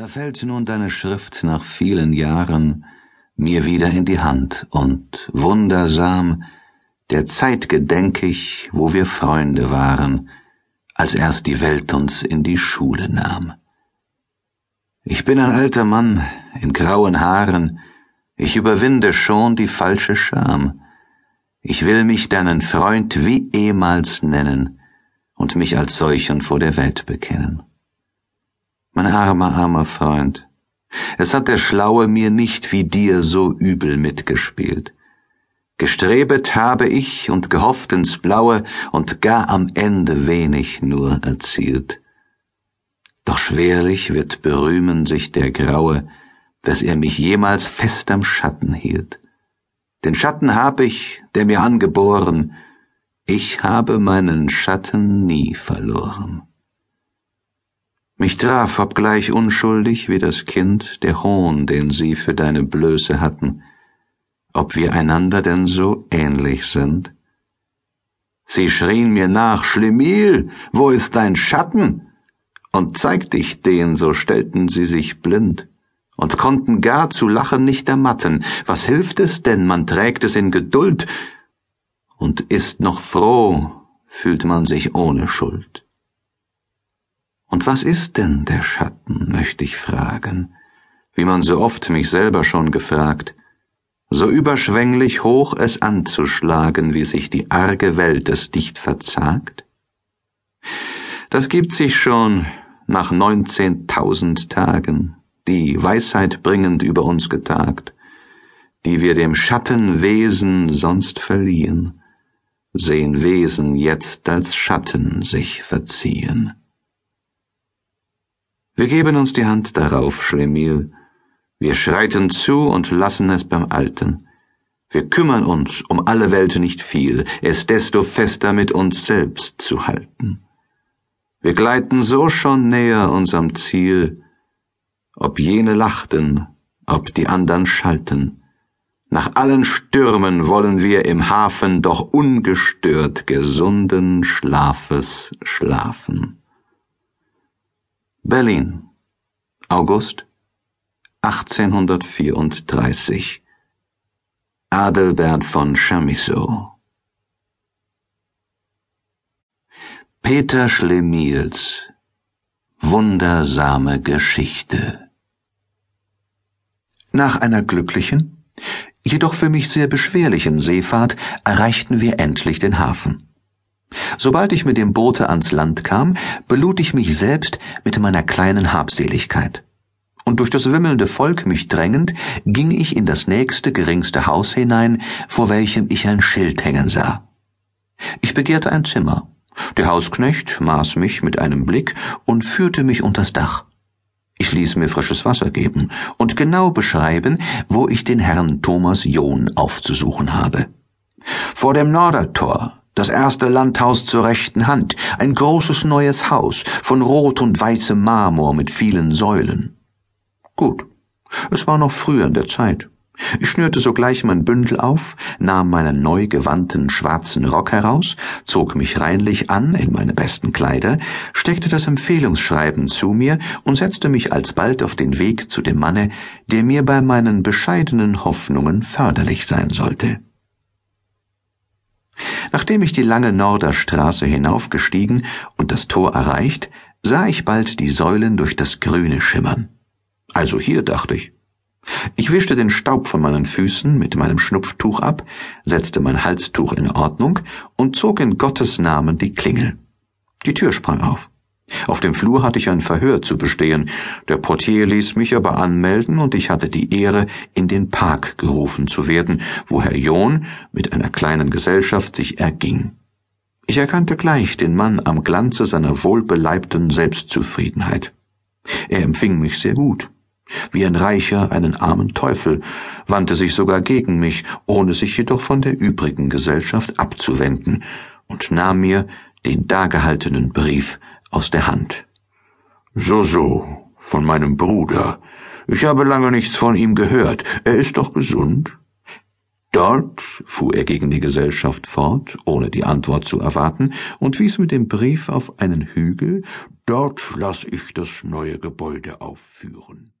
Da fällt nun deine Schrift nach vielen Jahren mir wieder in die Hand und wundersam der Zeit gedenk ich, wo wir Freunde waren, als erst die Welt uns in die Schule nahm. Ich bin ein alter Mann in grauen Haaren, ich überwinde schon die falsche Scham. Ich will mich deinen Freund wie ehemals nennen und mich als solchen vor der Welt bekennen. Mein armer, armer Freund, es hat der Schlaue mir nicht wie dir so übel mitgespielt. Gestrebet habe ich und gehofft ins Blaue und gar am Ende wenig nur erzielt. Doch schwerlich wird berühmen sich der Graue, dass er mich jemals fest am Schatten hielt. Den Schatten hab ich, der mir angeboren, ich habe meinen Schatten nie verloren. Mich traf, obgleich unschuldig wie das Kind, der Hohn, den sie für deine Blöße hatten, ob wir einander denn so ähnlich sind. Sie schrien mir nach, Schlemiel, wo ist dein Schatten? Und zeigt ich den, so stellten sie sich blind und konnten gar zu lachen nicht ermatten. Was hilft es denn, man trägt es in Geduld und ist noch froh, fühlt man sich ohne Schuld. Und was ist denn der Schatten, möchte ich fragen, wie man so oft mich selber schon gefragt, so überschwänglich hoch es anzuschlagen, wie sich die arge Welt es dicht verzagt? Das gibt sich schon nach neunzehntausend Tagen, die Weisheit bringend über uns getagt, die wir dem Schattenwesen sonst verliehen, sehen Wesen jetzt als Schatten sich verziehen. Wir geben uns die Hand darauf, Schlemiel. Wir schreiten zu und lassen es beim Alten. Wir kümmern uns um alle Welt nicht viel, es desto fester mit uns selbst zu halten. Wir gleiten so schon näher unserem Ziel, ob jene lachten, ob die andern schalten. Nach allen Stürmen wollen wir im Hafen doch ungestört gesunden Schlafes schlafen. Berlin, August 1834 Adelbert von Chamisso. Peter Schlemiels Wundersame Geschichte. Nach einer glücklichen, jedoch für mich sehr beschwerlichen Seefahrt erreichten wir endlich den Hafen. Sobald ich mit dem Boote ans Land kam, belud ich mich selbst mit meiner kleinen Habseligkeit. Und durch das wimmelnde Volk mich drängend, ging ich in das nächste geringste Haus hinein, vor welchem ich ein Schild hängen sah. Ich begehrte ein Zimmer. Der Hausknecht maß mich mit einem Blick und führte mich unters Dach. Ich ließ mir frisches Wasser geben und genau beschreiben, wo ich den Herrn Thomas John aufzusuchen habe. Vor dem Nordertor, das erste Landhaus zur rechten Hand, ein großes neues Haus von rot und weißem Marmor mit vielen Säulen. Gut, es war noch früher in der Zeit. Ich schnürte sogleich mein Bündel auf, nahm meinen neu gewandten schwarzen Rock heraus, zog mich reinlich an in meine besten Kleider, steckte das Empfehlungsschreiben zu mir und setzte mich alsbald auf den Weg zu dem Manne, der mir bei meinen bescheidenen Hoffnungen förderlich sein sollte. Nachdem ich die lange Norderstraße hinaufgestiegen und das Tor erreicht, sah ich bald die Säulen durch das Grüne schimmern. Also hier, dachte ich. Ich wischte den Staub von meinen Füßen mit meinem Schnupftuch ab, setzte mein Halstuch in Ordnung und zog in Gottes Namen die Klingel. Die Tür sprang auf. Auf dem Flur hatte ich ein Verhör zu bestehen, der Portier ließ mich aber anmelden, und ich hatte die Ehre, in den Park gerufen zu werden, wo Herr John mit einer kleinen Gesellschaft sich erging. Ich erkannte gleich den Mann am Glanze seiner wohlbeleibten Selbstzufriedenheit. Er empfing mich sehr gut. Wie ein Reicher einen armen Teufel, wandte sich sogar gegen mich, ohne sich jedoch von der übrigen Gesellschaft abzuwenden, und nahm mir den dagehaltenen Brief aus der Hand. So, so, von meinem Bruder. Ich habe lange nichts von ihm gehört. Er ist doch gesund? Dort, fuhr er gegen die Gesellschaft fort, ohne die Antwort zu erwarten, und wies mit dem Brief auf einen Hügel, dort lass ich das neue Gebäude aufführen.